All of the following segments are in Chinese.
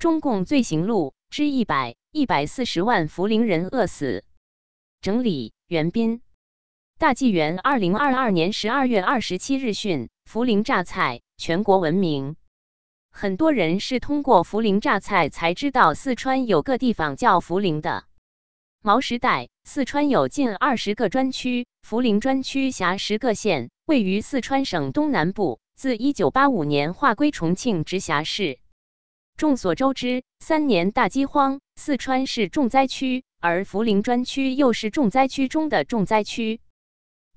中共罪行录之一百一百四十万涪陵人饿死。整理袁斌。大纪元二零二二年十二月二十七日讯：涪陵榨菜全国闻名。很多人是通过涪陵榨菜才知道四川有个地方叫涪陵的。毛时代，四川有近二十个专区，涪陵专区辖十个县，位于四川省东南部。自一九八五年划归重庆直辖市。众所周知，三年大饥荒，四川是重灾区，而涪陵专区又是重灾区中的重灾区。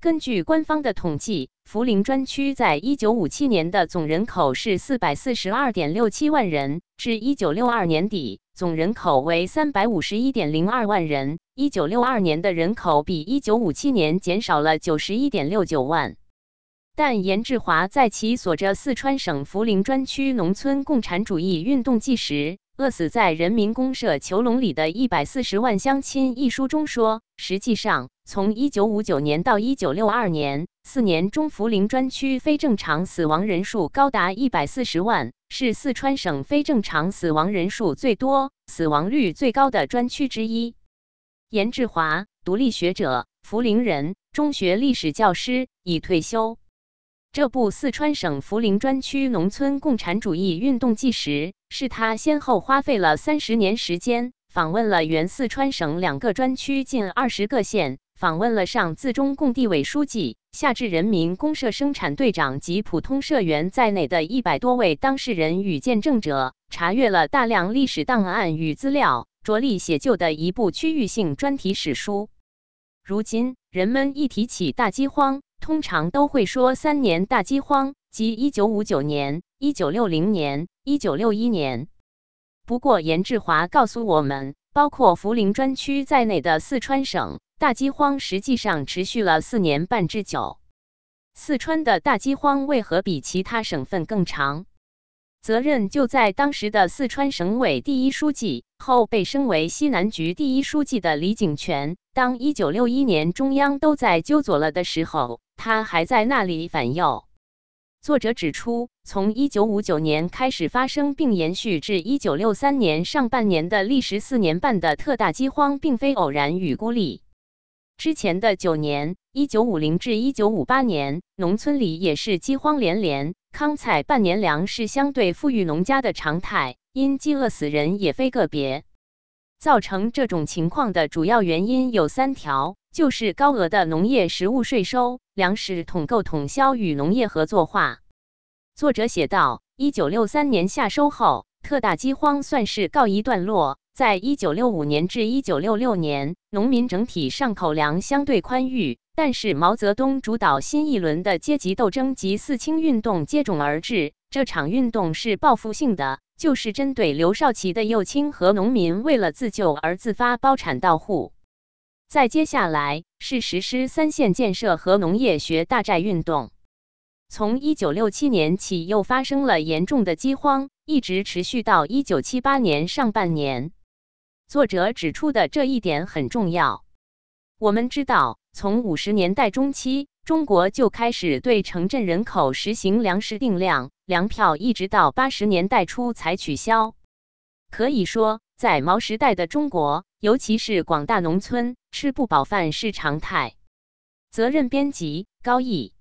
根据官方的统计，涪陵专区在一九五七年的总人口是四百四十二点六七万人，至一九六二年底，总人口为三百五十一点零二万人。一九六二年的人口比一九五七年减少了九十一点六九万。但严志华在其所着四川省涪陵专区农村共产主义运动纪实。饿死在人民公社囚笼里的一百四十万乡亲一书中说，实际上，从一九五九年到一九六二年四年中，涪陵专区非正常死亡人数高达一百四十万，是四川省非正常死亡人数最多、死亡率最高的专区之一。严志华，独立学者，涪陵人，中学历史教师，已退休。这部四川省涪陵专区农村共产主义运动纪实，是他先后花费了三十年时间，访问了原四川省两个专区近二十个县，访问了上自中共地委书记、下至人民公社生产队长及普通社员在内的一百多位当事人与见证者，查阅了大量历史档案与资料，着力写就的一部区域性专题史书。如今，人们一提起大饥荒，通常都会说三年大饥荒，即一九五九年、一九六零年、一九六一年。不过，严志华告诉我们，包括涪陵专区在内的四川省大饥荒实际上持续了四年半之久。四川的大饥荒为何比其他省份更长？责任就在当时的四川省委第一书记，后被升为西南局第一书记的李井泉。当一九六一年中央都在纠左了的时候。他还在那里反右。作者指出，从一九五九年开始发生并延续至一九六三年上半年的历时四年半的特大饥荒，并非偶然与孤立。之前的九年（一九五零至一九五八年），农村里也是饥荒连连，糠菜半年粮是相对富裕农家的常态，因饥饿死人也非个别。造成这种情况的主要原因有三条。就是高额的农业实物税收、粮食统购统销与农业合作化。作者写道：一九六三年夏收后，特大饥荒算是告一段落。在一九六五年至一九六六年，农民整体上口粮相对宽裕，但是毛泽东主导新一轮的阶级斗争及四清运动接踵而至。这场运动是报复性的，就是针对刘少奇的右倾和农民为了自救而自发包产到户。再接下来是实施三线建设和农业学大寨运动。从一九六七年起，又发生了严重的饥荒，一直持续到一九七八年上半年。作者指出的这一点很重要。我们知道，从五十年代中期，中国就开始对城镇人口实行粮食定量，粮票一直到八十年代初才取消。可以说，在毛时代的中国，尤其是广大农村，吃不饱饭是常态。责任编辑：高毅。